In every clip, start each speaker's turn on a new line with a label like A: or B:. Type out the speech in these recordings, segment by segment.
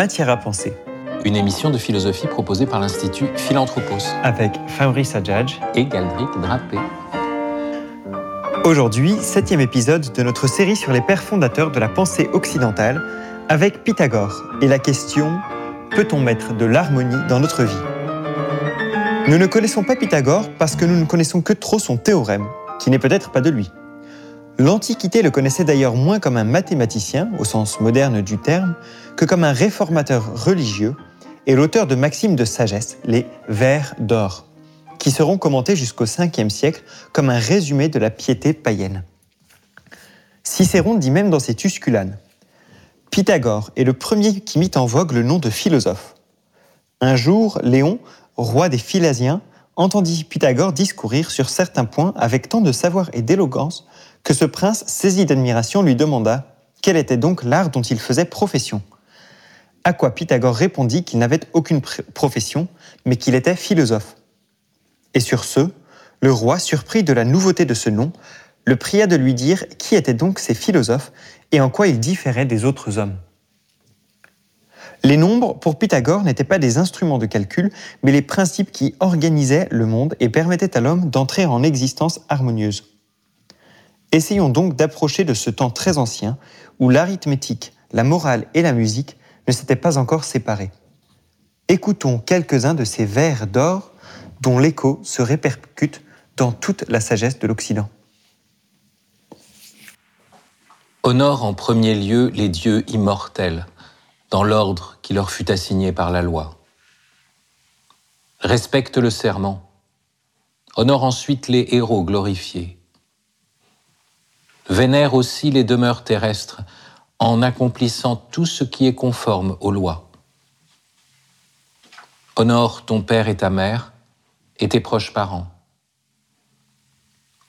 A: Matière à penser,
B: une émission de philosophie proposée par l'Institut Philanthropos.
A: Avec Fabrice Adjadj.
B: Et Galdric Drapé.
A: Aujourd'hui, septième épisode de notre série sur les pères fondateurs de la pensée occidentale avec Pythagore. Et la question peut-on mettre de l'harmonie dans notre vie? Nous ne connaissons pas Pythagore parce que nous ne connaissons que trop son théorème, qui n'est peut-être pas de lui. L'Antiquité le connaissait d'ailleurs moins comme un mathématicien, au sens moderne du terme, que comme un réformateur religieux et l'auteur de maximes de sagesse, les vers d'or, qui seront commentés jusqu'au 5e siècle comme un résumé de la piété païenne. Cicéron dit même dans ses Tusculanes Pythagore est le premier qui mit en vogue le nom de philosophe. Un jour, Léon, roi des Philasiens, entendit Pythagore discourir sur certains points avec tant de savoir et d'éloquence que ce prince, saisi d'admiration, lui demanda quel était donc l'art dont il faisait profession. À quoi Pythagore répondit qu'il n'avait aucune profession, mais qu'il était philosophe. Et sur ce, le roi, surpris de la nouveauté de ce nom, le pria de lui dire qui étaient donc ces philosophes et en quoi ils différaient des autres hommes. Les nombres, pour Pythagore, n'étaient pas des instruments de calcul, mais les principes qui organisaient le monde et permettaient à l'homme d'entrer en existence harmonieuse. Essayons donc d'approcher de ce temps très ancien où l'arithmétique, la morale et la musique ne s'étaient pas encore séparés. Écoutons quelques-uns de ces vers d'or dont l'écho se répercute dans toute la sagesse de l'Occident.
B: Honore en premier lieu les dieux immortels, dans l'ordre qui leur fut assigné par la loi. Respecte le serment. Honore ensuite les héros glorifiés. Vénère aussi les demeures terrestres en accomplissant tout ce qui est conforme aux lois. Honore ton père et ta mère et tes proches parents.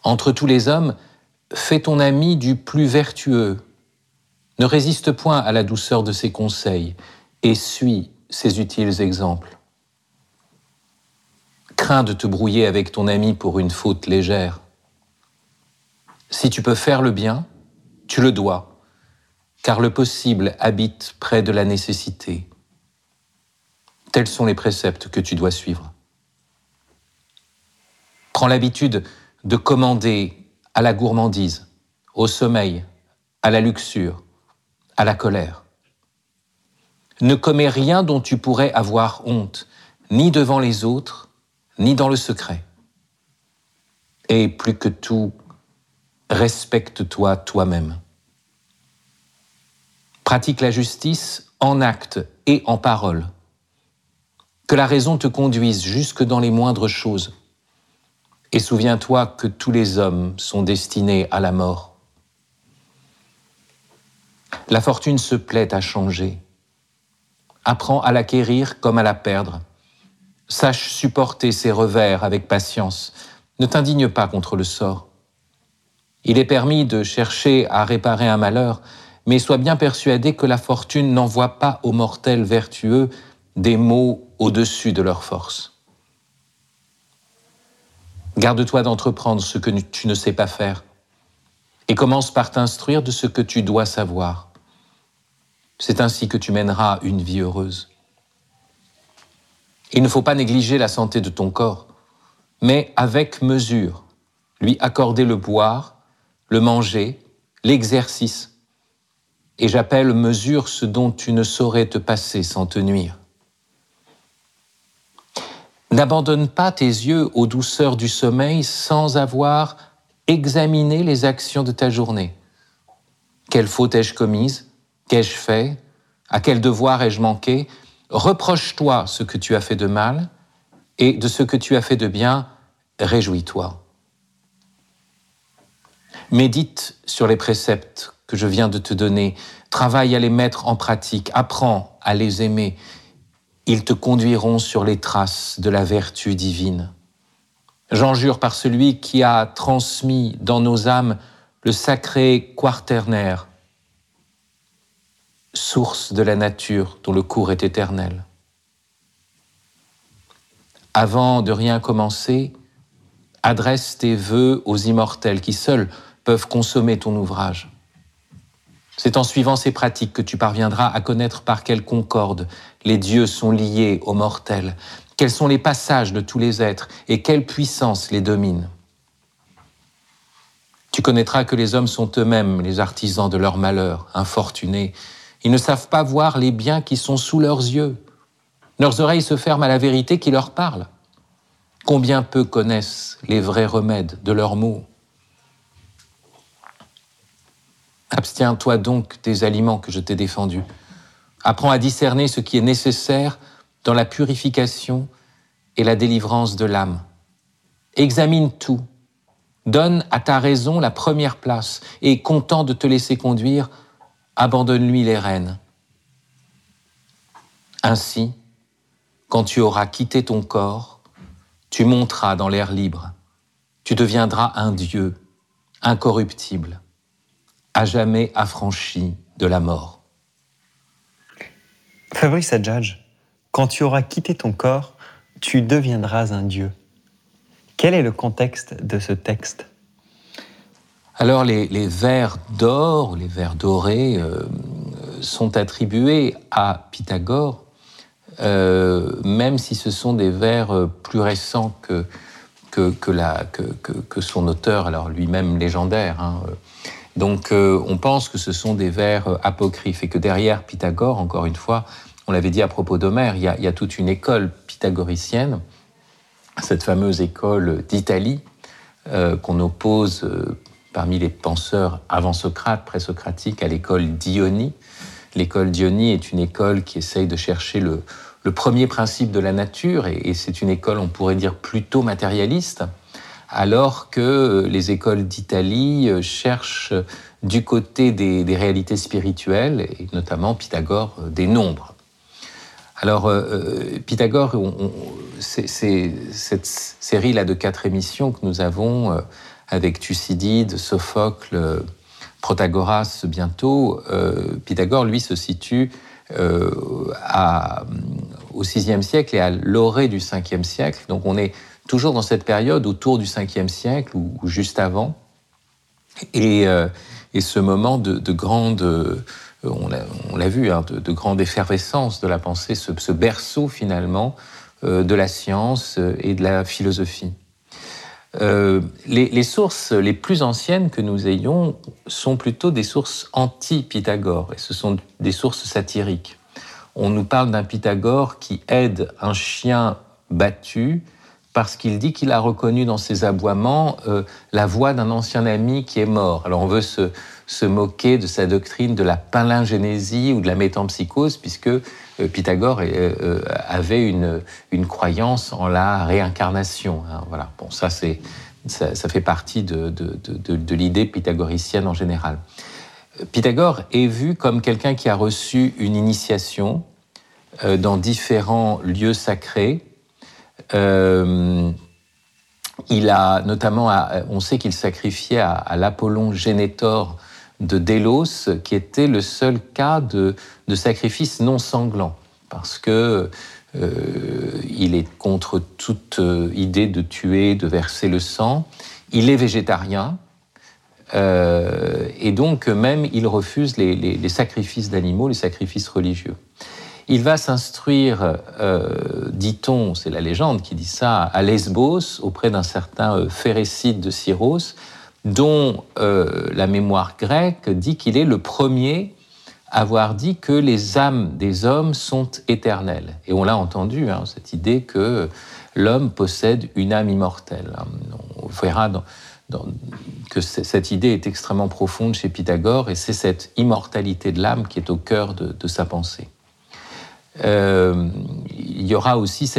B: Entre tous les hommes, fais ton ami du plus vertueux. Ne résiste point à la douceur de ses conseils et suis ses utiles exemples. Crains de te brouiller avec ton ami pour une faute légère. Si tu peux faire le bien, tu le dois, car le possible habite près de la nécessité. Tels sont les préceptes que tu dois suivre. Prends l'habitude de commander à la gourmandise, au sommeil, à la luxure, à la colère. Ne commets rien dont tu pourrais avoir honte, ni devant les autres, ni dans le secret. Et plus que tout, respecte-toi toi-même. Pratique la justice en acte et en parole. Que la raison te conduise jusque dans les moindres choses. Et souviens-toi que tous les hommes sont destinés à la mort. La fortune se plaît à changer. Apprends à l'acquérir comme à la perdre. Sache supporter ses revers avec patience. Ne t'indigne pas contre le sort. Il est permis de chercher à réparer un malheur, mais sois bien persuadé que la fortune n'envoie pas aux mortels vertueux des maux au-dessus de leur force. Garde-toi d'entreprendre ce que tu ne sais pas faire et commence par t'instruire de ce que tu dois savoir. C'est ainsi que tu mèneras une vie heureuse. Il ne faut pas négliger la santé de ton corps, mais avec mesure, lui accorder le boire, le manger, l'exercice. Et j'appelle mesure ce dont tu ne saurais te passer sans te nuire. N'abandonne pas tes yeux aux douceurs du sommeil sans avoir examiné les actions de ta journée. Quelle faute ai-je commise? Qu'ai-je fait? À quel devoir ai-je manqué? Reproche-toi ce que tu as fait de mal et de ce que tu as fait de bien, réjouis-toi. Médite sur les préceptes que je viens de te donner, travaille à les mettre en pratique, apprends à les aimer. Ils te conduiront sur les traces de la vertu divine. J'en jure par celui qui a transmis dans nos âmes le sacré quaternaire, source de la nature dont le cours est éternel. Avant de rien commencer, adresse tes vœux aux immortels qui seuls consommer ton ouvrage. C'est en suivant ces pratiques que tu parviendras à connaître par quelle concorde les dieux sont liés aux mortels, quels sont les passages de tous les êtres et quelle puissance les domine. Tu connaîtras que les hommes sont eux-mêmes les artisans de leur malheur, infortunés. Ils ne savent pas voir les biens qui sont sous leurs yeux. Leurs oreilles se ferment à la vérité qui leur parle. Combien peu connaissent les vrais remèdes de leurs maux Abstiens-toi donc des aliments que je t'ai défendus. Apprends à discerner ce qui est nécessaire dans la purification et la délivrance de l'âme. Examine tout. Donne à ta raison la première place et, content de te laisser conduire, abandonne-lui les rênes. Ainsi, quand tu auras quitté ton corps, tu monteras dans l'air libre. Tu deviendras un Dieu, incorruptible, à jamais affranchi de la mort.
A: Fabrice Adjadj, quand tu auras quitté ton corps, tu deviendras un Dieu. Quel est le contexte de ce texte?
B: Alors les, vers d'or, les vers dorés, euh, sont attribués à Pythagore euh, même si ce sont des vers euh, plus récents que, que, la, que, son auteur, alors lui-même légendaire. Hein. Donc on pense que ce sont des vers apocryphes et que derrière Pythagore, encore une fois, on l'avait dit à propos d'Homère, il, y a toute une école pythagoricienne, cette fameuse école d'Italie, euh, qu'on oppose parmi les penseurs avant Socrate, pré-socratiques, à l'école d'Ionie, L'école Dionie est une école qui essaye de chercher le, premier principe de la nature, et, c'est une école, on pourrait dire, plutôt matérialiste, alors que les écoles d'Italie euh, cherchent du côté des, réalités spirituelles, et notamment Pythagore, euh, des nombres. Alors, euh, Pythagore, c'est cette série-là de quatre émissions que nous avons avec Thucydide, Sophocle, Protagoras bientôt, euh, Pythagore, lui, se situe euh, au VIe siècle et à l'orée du Ve siècle. Donc on est toujours dans cette période autour du Ve siècle ou, juste avant. Et, euh, ce moment de, grande, on l'a vu, hein, de, grande effervescence de la pensée, ce berceau finalement de la science et de la philosophie. Euh, les, sources les plus anciennes que nous ayons sont plutôt des sources anti-Pythagore, et ce sont des sources satiriques. On nous parle d'un Pythagore qui aide un chien battu parce qu'il dit qu'il a reconnu dans ses aboiements euh, la voix d'un ancien ami qui est mort. Alors on veut se, se moquer de sa doctrine de la palingénésie ou de la métampsychose, puisque euh, Pythagore euh, avait une, une, croyance en la réincarnation. Hein, voilà. Bon, ça, c'est, ça, fait partie de, de, de l'idée pythagoricienne en général. Pythagore est vu comme quelqu'un qui a reçu une initiation dans différents lieux sacrés. Il a notamment, on sait qu'il sacrifiait à, l'Apollon Génétor de Délos, qui était le seul cas de, sacrifice non sanglant, parce que euh, il est contre toute euh, idée de tuer, de verser le sang. Il est végétarien. Euh, et donc même il refuse les, sacrifices d'animaux, les sacrifices religieux. Il va s'instruire, dit-on, c'est la légende qui dit ça, à Lesbos, auprès d'un certain Phérécide de Syros, dont euh, la mémoire grecque dit qu'il est le premier à avoir dit que les âmes des hommes sont éternelles. Et on l'a entendu, hein, cette idée que l'homme possède une âme immortelle. On verra que cette idée est extrêmement profonde chez Pythagore, et c'est cette immortalité de l'âme qui est au cœur de sa pensée. Euh, il y aura aussi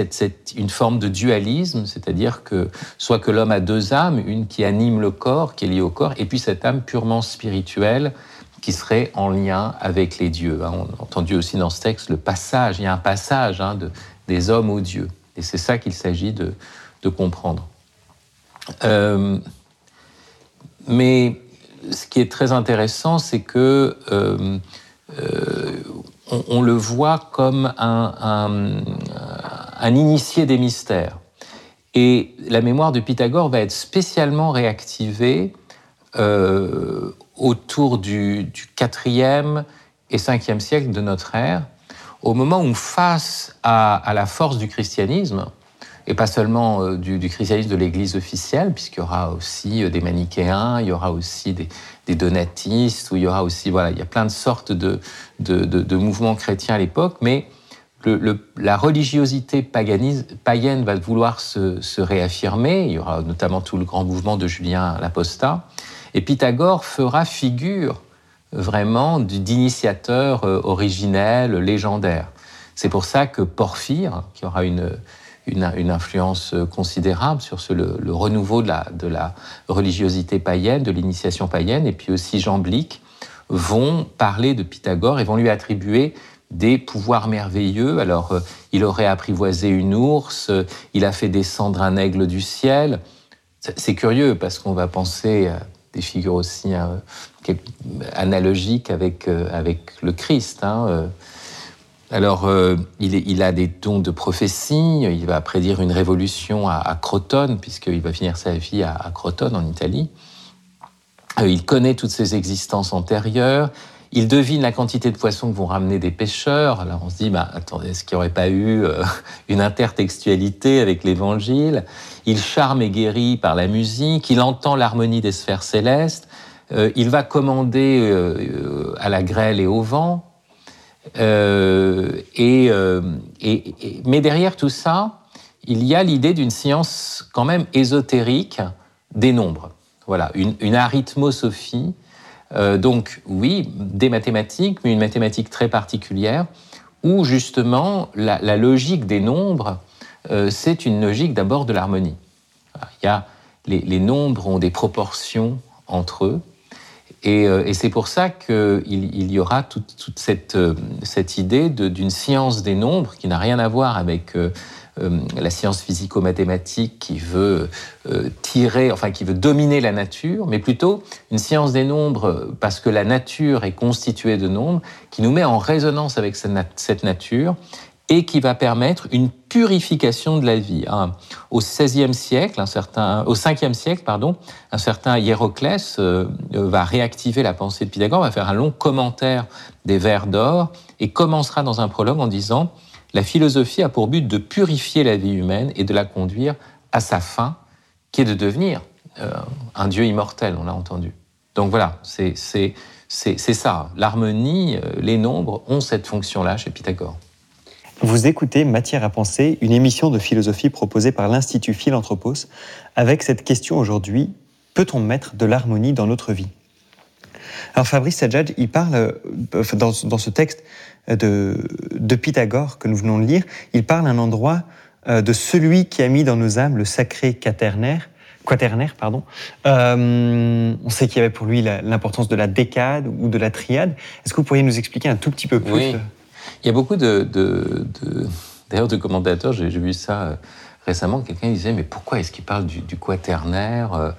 B: une forme de dualisme, c'est-à-dire que soit que l'homme a deux âmes, une qui anime le corps, qui est liée au corps, et puis cette âme purement spirituelle qui serait en lien avec les dieux. Hein. On a entendu aussi dans ce texte le passage, il y a un passage hein, de, des hommes aux dieux, et c'est ça qu'il s'agit de, de, comprendre. Euh, mais ce qui est très intéressant, c'est que euh, on, le voit comme un, initié des mystères. Et la mémoire de Pythagore va être spécialement réactivée euh, autour du, du 4e et 5e siècle de notre ère, au moment où face à, la force du christianisme, et pas seulement euh, du, christianisme de l'Église officielle, puisqu'il y aura aussi euh, des manichéens, il y aura aussi des, donatistes, ou il y aura aussi, voilà, il y a plein de sortes de, de, mouvements chrétiens à l'époque, mais la religiosité païenne va vouloir se, réaffirmer, il y aura notamment tout le grand mouvement de Julien l'Apostat, et Pythagore fera figure vraiment d'initiateur euh, originel, légendaire. C'est pour ça que Porphyre, qui aura une, une, influence considérable sur le, renouveau de la, religiosité païenne, de l'initiation païenne, et puis aussi Jean Blic, vont parler de Pythagore et vont lui attribuer des pouvoirs merveilleux. Alors, euh, il aurait apprivoisé une ours, euh, il a fait descendre un aigle du ciel. C'est curieux parce qu'on va penser à des figures aussi hein, analogiques avec, euh, avec le Christ. Hein, alors, euh, il, a des dons de prophétie, il va prédire une révolution à, Crotone, puisqu'il va finir sa vie à, Crotone, en Italie. Euh, il connaît toutes ses existences antérieures, il devine la quantité de poissons que vont ramener des pêcheurs. Alors on se dit, bah, attendez, est-ce qu'il n'y aurait pas eu euh, une intertextualité avec l'Évangile? Il charme et guérit par la musique, il entend l'harmonie des sphères célestes, il va commander à la grêle et au vent, euh, euh, et, mais derrière tout ça, il y a l'idée d'une science quand même ésotérique des nombres. Voilà, une, arithmosophie. Euh, donc oui, des mathématiques, mais une mathématique très particulière, où justement la, logique des nombres, c'est une logique d'abord de l'harmonie. Il y a, les nombres ont des proportions entre eux, euh, et, c'est pour ça qu'il il y aura toute, cette, euh, cette, idée d'une science des nombres qui n'a rien à voir avec euh, la science physico-mathématique qui veut tirer, enfin qui veut dominer la nature, mais plutôt une science des nombres parce que la nature est constituée de nombres, qui nous met en résonance avec cette nature et qui va permettre une purification de la vie. Hein. Au XVIe siècle, un certain, au 5e siècle, pardon, un certain Hiéroclès euh, euh, va réactiver la pensée de Pythagore, va faire un long commentaire des vers d'or et commencera dans un prologue en disant la philosophie a pour but de purifier la vie humaine et de la conduire à sa fin, qui est de devenir euh, un Dieu immortel, on l'a entendu. Donc voilà, c'est ça. L'harmonie, les nombres ont cette fonction-là chez Pythagore.
A: Vous écoutez Matière à penser, une émission de philosophie proposée par l'Institut Philanthropos, avec cette question aujourd'hui peut-on mettre de l'harmonie dans notre vie? Alors Fabrice Sajjad, il parle, euh, dans, ce texte de, Pythagore que nous venons de lire, il parle à un endroit euh, de celui qui a mis dans nos âmes le sacré quaternaire, quaternaire, pardon. Euh, on sait qu'il y avait pour lui l'importance de la décade ou de la triade. Est-ce que vous pourriez nous expliquer un tout petit peu plus
B: il y a beaucoup de, d'ailleurs de commentateurs, j'ai vu ça euh, récemment, quelqu'un disait mais pourquoi est-ce qu'il parle du, quaternaire euh,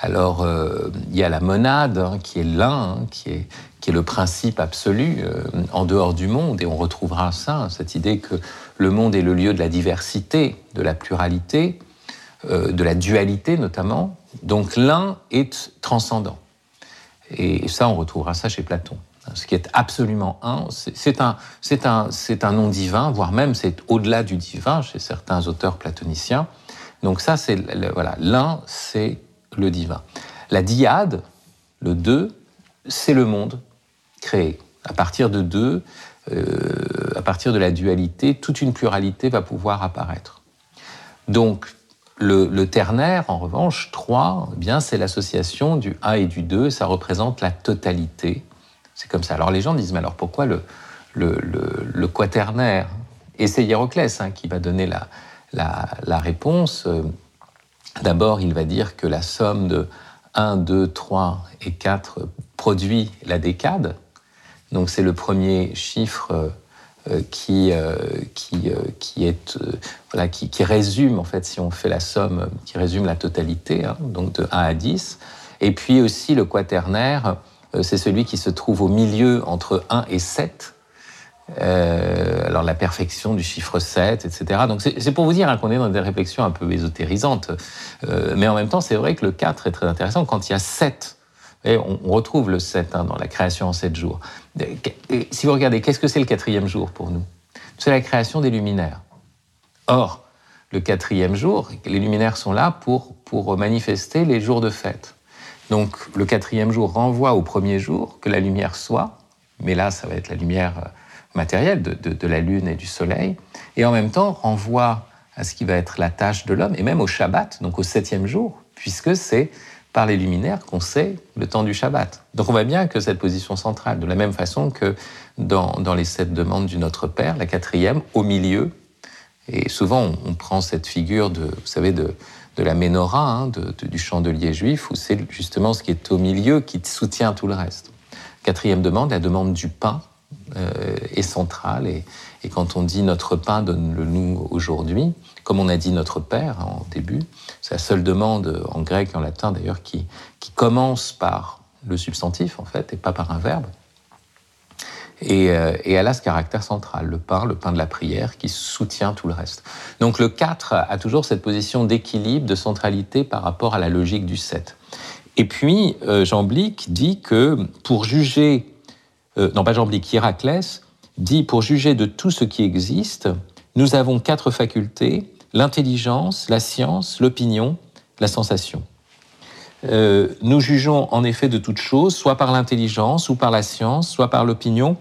B: Alors euh, il y a la monade hein, qui est l'un, hein, qui est qui est le principe absolu en dehors du monde, et on retrouvera ça, cette idée que le monde est le lieu de la diversité, de la pluralité, de la dualité notamment. Donc l'un est transcendant. Et ça, on retrouvera ça chez Platon ce qui est absolument un, c'est un, un, un nom divin, voire même c'est au-delà du divin chez certains auteurs platoniciens. Donc ça, c'est voilà, l'un, c'est le divin. La diade, le deux, c'est le monde créé. À partir de deux, euh, à partir de la dualité, toute une pluralité va pouvoir apparaître. Donc le, ternaire, en revanche, trois, eh bien c'est l'association du 1 et du 2, ça représente la totalité c'est comme ça. Alors les gens disent, mais alors pourquoi le, quaternaire? Et c'est Hiéroclès hein, qui va donner la, réponse. D'abord, il va dire que la somme de 1, 2, 3 et 4 produit la décade. Donc c'est le premier chiffre euh, qui, euh, qui, euh, qui, est, voilà, qui, résume, en fait, si on fait la somme, qui résume la totalité, hein, donc de 1 à 10. Et puis aussi le quaternaire, euh, c'est celui qui se trouve au milieu entre 1 et 7. Euh, alors la perfection du chiffre 7, etc. Donc c'est pour vous dire hein, qu'on est dans des réflexions un peu ésotérisantes. Euh, mais en même temps, c'est vrai que le 4 est très intéressant. Quand il y a 7 Et on, retrouve le 7 hein, dans la création en 7 jours. si vous regardez, qu'est-ce que c'est le quatrième jour pour nous? C'est la création des luminaires. Or, le quatrième jour, les luminaires sont là pour, pour manifester les jours de fête. Donc le quatrième jour renvoie au premier jour que la lumière soit, mais là ça va être la lumière euh, matérielle de, la lune et du soleil, et en même temps renvoie à ce qui va être la tâche de l'homme, et même au Shabbat, donc au septième jour, puisque c'est par les luminaires qu'on sait le temps du Shabbat. Donc on voit bien que cette position centrale, de la même façon que dans, les sept demandes du Notre Père, la quatrième, au milieu, et souvent, on, prend cette figure de, vous savez, de, de la menorah, hein, du chandelier juif, où c'est justement ce qui est au milieu qui soutient tout le reste. Quatrième demande, la demande du pain euh, est centrale. Et, quand on dit notre pain, donne-le-nous aujourd'hui, comme on a dit notre Père en début, c'est la seule demande en grec et en latin d'ailleurs qui, qui commence par le substantif en fait et pas par un verbe. Euh, et, elle a ce caractère central, le pain, le pain de la prière, qui soutient tout le reste. Donc le 4 a toujours cette position d'équilibre, de centralité par rapport à la logique du 7. Et puis, euh, Jean Blic dit que pour juger, euh, non pas Jean Blic, Héraclès dit pour juger de tout ce qui existe, nous avons quatre facultés, l'intelligence, la science, l'opinion, la sensation. Euh, nous jugeons en effet de toutes choses, soit par l'intelligence, ou par la science, soit par l'opinion,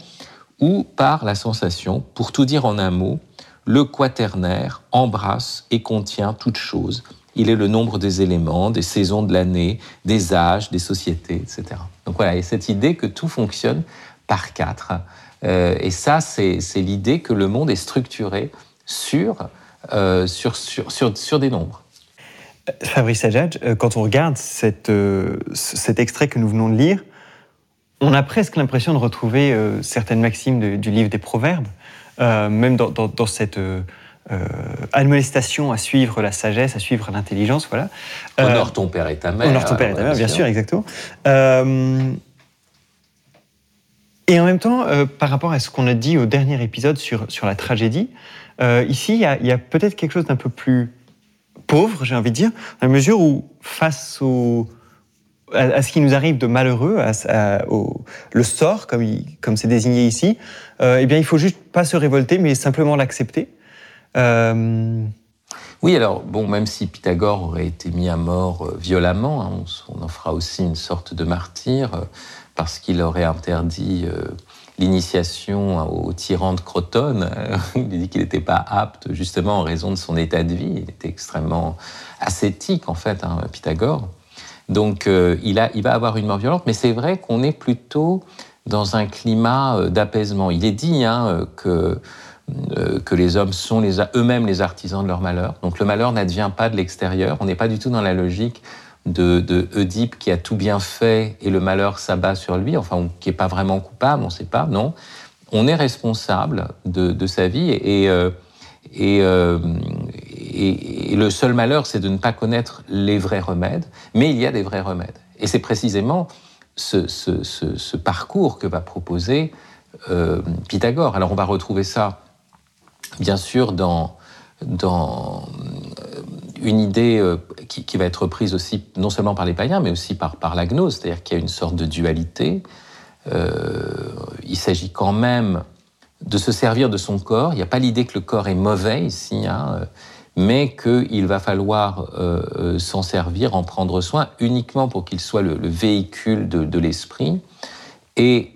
B: ou par la sensation. Pour tout dire en un mot, le quaternaire embrasse et contient toutes choses. Il est le nombre des éléments, des saisons de l'année, des âges, des sociétés, etc. Donc voilà, a cette idée que tout fonctionne par quatre. Euh, et ça, c'est l'idée que le monde est structuré sur, euh, sur, sur, sur, sur des nombres.
A: Fabrice Adjadj, euh, quand on regarde euh, cet extrait que nous venons de lire, on a presque l'impression de retrouver euh, certaines maximes du livre des Proverbes, même dans, cette admonestation à suivre la sagesse, à suivre l'intelligence. Voilà.
B: Honore ton père et ta mère.
A: Honore ton père et ta mère, bien sûr, exactement. et en même temps, par rapport à ce qu'on a dit au dernier épisode sur, sur la tragédie, ici, il y a peut-être quelque chose d'un peu plus pauvre, j'ai envie de dire, à la mesure où, face à, ce qui nous arrive de malheureux, au, le sort, comme, c'est désigné ici, euh, eh bien, il faut juste pas se révolter, mais simplement l'accepter.
B: Euh, oui, alors, bon, même si Pythagore aurait été mis à mort euh, violemment, hein, on, en fera aussi une sorte de martyr, parce qu'il aurait interdit l'initiation au tyran de Crotone. il dit qu'il n'était pas apte, justement, en raison de son état de vie. Il était extrêmement ascétique, en fait, hein, Pythagore. Donc, euh, il, a, il va avoir une mort violente, mais c'est vrai qu'on est plutôt dans un climat euh, d'apaisement. Il est dit hein, que, euh, que les hommes sont eux-mêmes les artisans de leur malheur. Donc, le malheur n'advient pas de l'extérieur. On n'est pas du tout dans la logique de, de Oedipe qui a tout bien fait et le malheur s'abat sur lui, enfin, qui n'est pas vraiment coupable, on ne sait pas, non. On est responsable de, sa vie euh, euh, et, et, le seul malheur, c'est de ne pas connaître les vrais remèdes, mais il y a des vrais remèdes. Et c'est précisément ce, parcours que va proposer euh, Pythagore. Alors on va retrouver ça, bien sûr, dans, dans une idée euh, qui, va être prise aussi non seulement par les païens, mais aussi par, par la gnose, c'est-à-dire qu'il y a une sorte de dualité. Euh, il s'agit quand même de se servir de son corps. Il n'y a pas l'idée que le corps est mauvais ici, hein, mais qu'il va falloir euh, s'en servir, en prendre soin, uniquement pour qu'il soit le, véhicule de l'esprit. Et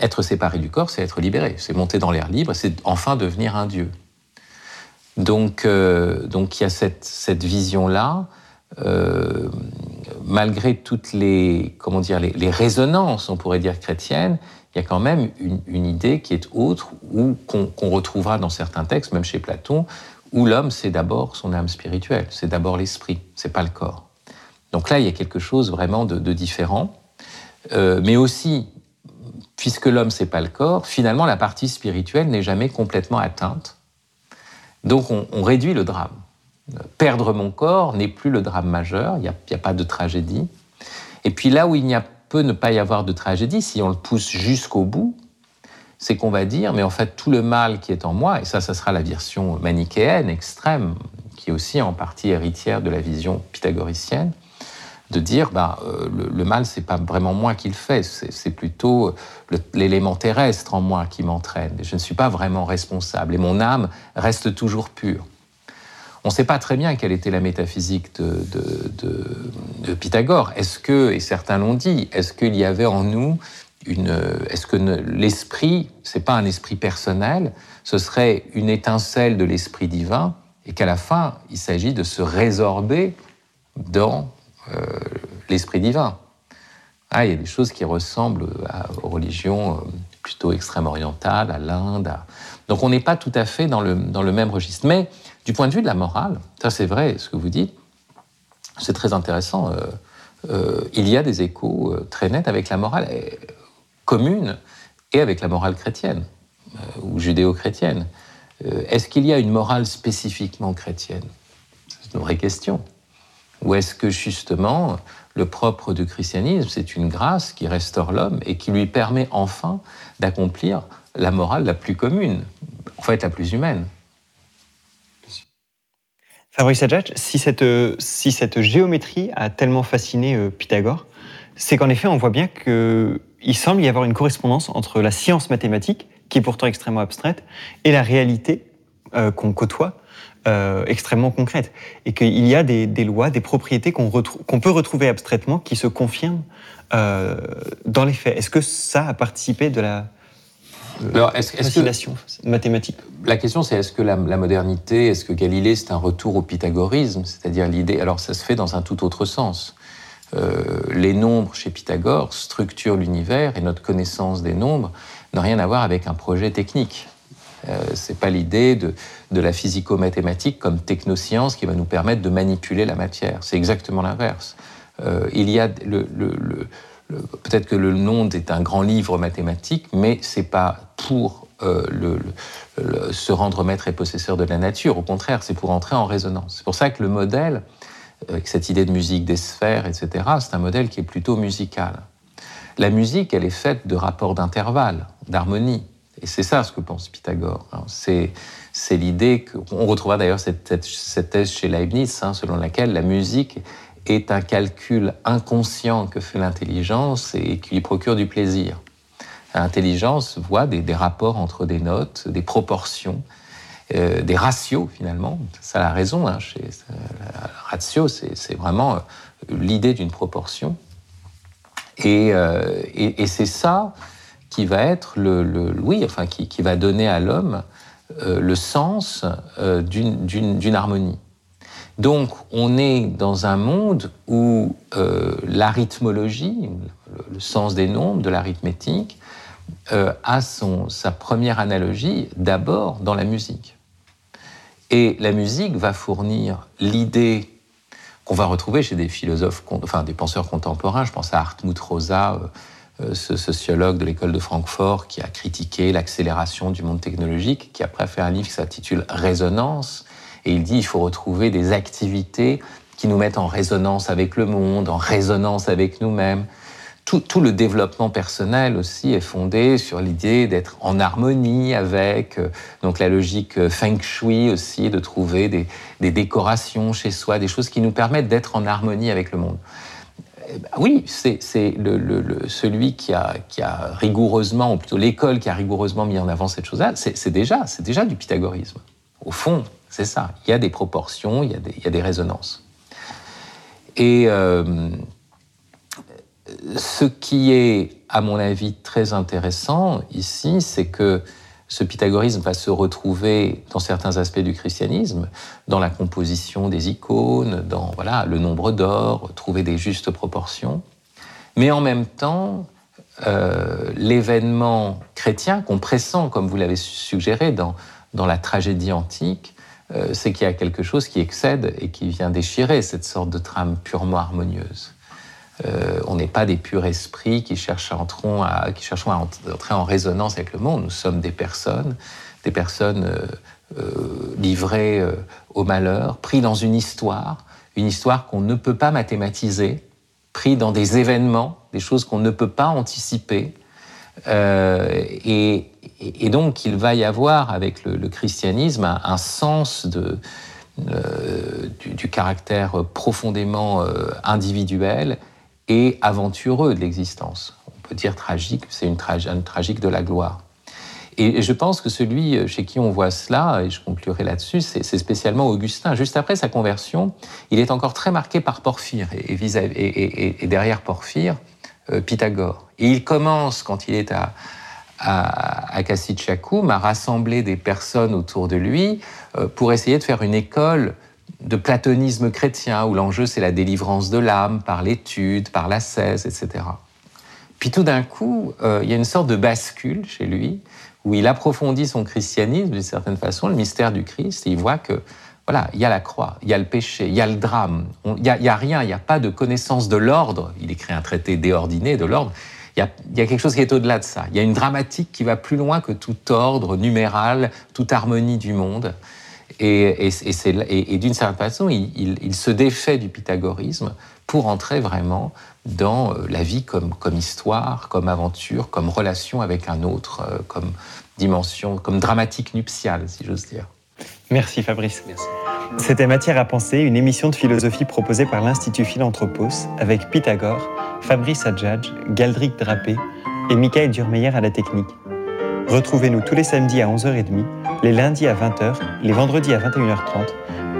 B: être séparé du corps, c'est être libéré, c'est monter dans l'air libre, c'est enfin devenir un dieu. Donc, euh, donc il y a cette, cette vision-là, euh, malgré toutes les, comment dire, les, résonances, on pourrait dire chrétiennes, il y a quand même une, idée qui est autre, ou qu'on retrouvera dans certains textes, même chez Platon, où l'homme, c'est d'abord son âme spirituelle, c'est d'abord l'esprit, c'est pas le corps. Donc là, il y a quelque chose vraiment de, différent, euh, mais aussi, puisque l'homme, c'est pas le corps, finalement, la partie spirituelle n'est jamais complètement atteinte donc on, réduit le drame. Perdre mon corps n'est plus le drame majeur, il n'y a, pas de tragédie. Et puis là où il n'y a peut ne pas y avoir de tragédie, si on le pousse jusqu'au bout, c'est qu'on va dire, mais en fait tout le mal qui est en moi, et ça, ça sera la version manichéenne extrême, qui est aussi en partie héritière de la vision pythagoricienne, de dire bah, euh, le, le, mal, c'est pas vraiment moi qui le fais, c'est plutôt l'élément terrestre en moi qui m'entraîne. Je ne suis pas vraiment responsable et mon âme reste toujours pure. On ne sait pas très bien quelle était la métaphysique de, de, Pythagore. Est-ce que, et certains l'ont dit, est-ce qu'il y avait en nous une. Est-ce que l'esprit, c'est pas un esprit personnel, ce serait une étincelle de l'esprit divin, et qu'à la fin, il s'agit de se résorber dans euh, l'esprit divin. Ah, il y a des choses qui ressemblent aux religions euh, plutôt extrême-orientales, à l'Inde. Donc on n'est pas tout à fait dans le, dans le même registre. Mais du point de vue de la morale, ça c'est vrai ce que vous dites, c'est très intéressant. Euh, il y a des échos très nets avec la morale commune et avec la morale chrétienne ou judéo-chrétienne. Est-ce qu'il y a une morale spécifiquement chrétienne? C'est une vraie question. Ou est-ce que justement, le propre du christianisme, c'est une grâce qui restaure l'homme et qui lui permet enfin d'accomplir la morale la plus commune, en fait la plus humaine?
A: Fabrice Adjadj, si cette, si cette géométrie a tellement fasciné euh, Pythagore, c'est qu'en effet, on voit bien qu'il semble y avoir une correspondance entre la science mathématique, qui est pourtant extrêmement abstraite, et la réalité euh, qu'on côtoie, euh, extrêmement concrète. Et qu'il y a des, lois, des propriétés qu'on peut retrouver abstraitement qui se confirment euh, dans les faits. Est-ce que ça a participé de la euh, fascination mathématique?
B: La question, c'est est-ce que la, modernité, est-ce que Galilée, c'est un retour au pythagorisme? C'est-à-dire l'idée. Alors, ça se fait dans un tout autre sens. les nombres chez Pythagore structurent l'univers et notre connaissance des nombres n'a rien à voir avec un projet technique. Euh, c'est pas l'idée de, la physico-mathématique comme technoscience qui va nous permettre de manipuler la matière. C'est exactement l'inverse. Euh, il y a peut-être que le monde est un grand livre mathématique, mais c'est pas pour euh, se rendre maître et possesseur de la nature. Au contraire, c'est pour entrer en résonance. C'est pour ça que le modèle, avec cette idée de musique des sphères, etc., c'est un modèle qui est plutôt musical. La musique, elle est faite de rapports d'intervalle, d'harmonie. Et c'est ça ce que pense Pythagore. C'est, l'idée qu'on retrouvera d'ailleurs cette, thèse chez Leibniz, hein, selon laquelle la musique est un calcul inconscient que fait l'intelligence et qui lui procure du plaisir. L'intelligence voit des, rapports entre des notes, des proportions, euh, des ratios finalement. Ça a raison. Hein, chez, la ratio, c'est, vraiment euh, l'idée d'une proportion. Euh, et c'est ça qui va être le, oui, enfin qui, va donner à l'homme euh, le sens euh, d'une harmonie. Donc, on est dans un monde où euh, l'arithmologie, le, sens des nombres, de l'arithmétique, a son, sa première analogie d'abord dans la musique. Et la musique va fournir l'idée qu'on va retrouver chez des philosophes, enfin des penseurs contemporains. Je pense à Hartmut Rosa, euh, ce sociologue de l'école de Francfort qui a critiqué l'accélération du monde technologique, qui après a fait un livre qui s'intitule Résonance, et il dit il faut retrouver des activités qui nous mettent en résonance avec le monde, en résonance avec nous-mêmes. Tout, le développement personnel aussi est fondé sur l'idée d'être en harmonie avec, euh, donc la logique euh, feng shui aussi, de trouver des décorations chez soi, des choses qui nous permettent d'être en harmonie avec le monde. Eh ben oui, c'est celui qui a, rigoureusement, ou plutôt l'école qui a rigoureusement mis en avant cette chose-là, c'est déjà, du pythagorisme. Au fond, c'est ça. Il y a des proportions, il y a des, résonances. Et euh, ce qui est, à mon avis, très intéressant ici, c'est que ce pythagorisme va se retrouver dans certains aspects du christianisme, dans la composition des icônes, dans voilà, le nombre d'or, trouver des justes proportions. Mais en même temps, euh, l'événement chrétien qu'on pressent, comme vous l'avez suggéré, dans, dans la tragédie antique, euh, c'est qu'il y a quelque chose qui excède et qui vient déchirer cette sorte de trame purement harmonieuse. Euh, on n'est pas des purs esprits qui, cherchent à, entrer en résonance avec le monde. Nous sommes des personnes, des personnes euh, euh, livrées au malheur, pris dans une histoire, une histoire qu'on ne peut pas mathématiser, pris dans des événements, des choses qu'on ne peut pas anticiper. Et, donc, il va y avoir avec le, christianisme un, sens du, caractère profondément individuel et aventureux de l'existence. On peut dire tragique, c'est une, tragique de la gloire. Et je pense que celui euh, chez qui on voit cela, et je conclurai là-dessus, c'est spécialement Augustin. Juste après sa conversion, il est encore très marqué par Porphyre, et, et, et derrière Porphyre, euh, Pythagore. Et il commence, quand il est à, à, à à rassembler des personnes autour de lui euh, pour essayer de faire une école de platonisme chrétien, où l'enjeu c'est la délivrance de l'âme par l'étude, par l'ascèse, etc. Puis tout d'un coup, il y a une sorte de bascule chez lui, où il approfondit son christianisme d'une certaine façon, le mystère du Christ, et il voit que voilà, il y a la croix, il y a le péché, il y a le drame, il n'y a, rien, il n'y a pas de connaissance de l'ordre. Il écrit un traité déordiné de l'ordre. Il y, a, il y a quelque chose qui est au-delà de ça. Il y a une dramatique qui va plus loin que tout ordre numéral, toute harmonie du monde. Et, et, d'une certaine façon, il, il, se défait du pythagorisme pour entrer vraiment dans euh, la vie comme, comme histoire, comme aventure, comme relation avec un autre, euh, comme dimension, comme dramatique nuptiale, si j'ose dire.
A: Merci Fabrice. C'était Matière à penser, une émission de philosophie proposée par l'Institut Philanthropos avec Pythagore, Fabrice Adjadj, Galdric Drapé et Michael Durmeyer à la technique. Retrouvez-nous tous les samedis à 11h30, les lundis à 20h, les vendredis à 21h30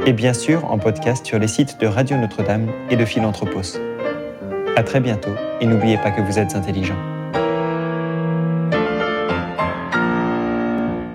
A: et bien sûr en podcast sur les sites de Radio Notre-Dame et de Philanthropos. À très bientôt et n'oubliez pas que vous êtes intelligent.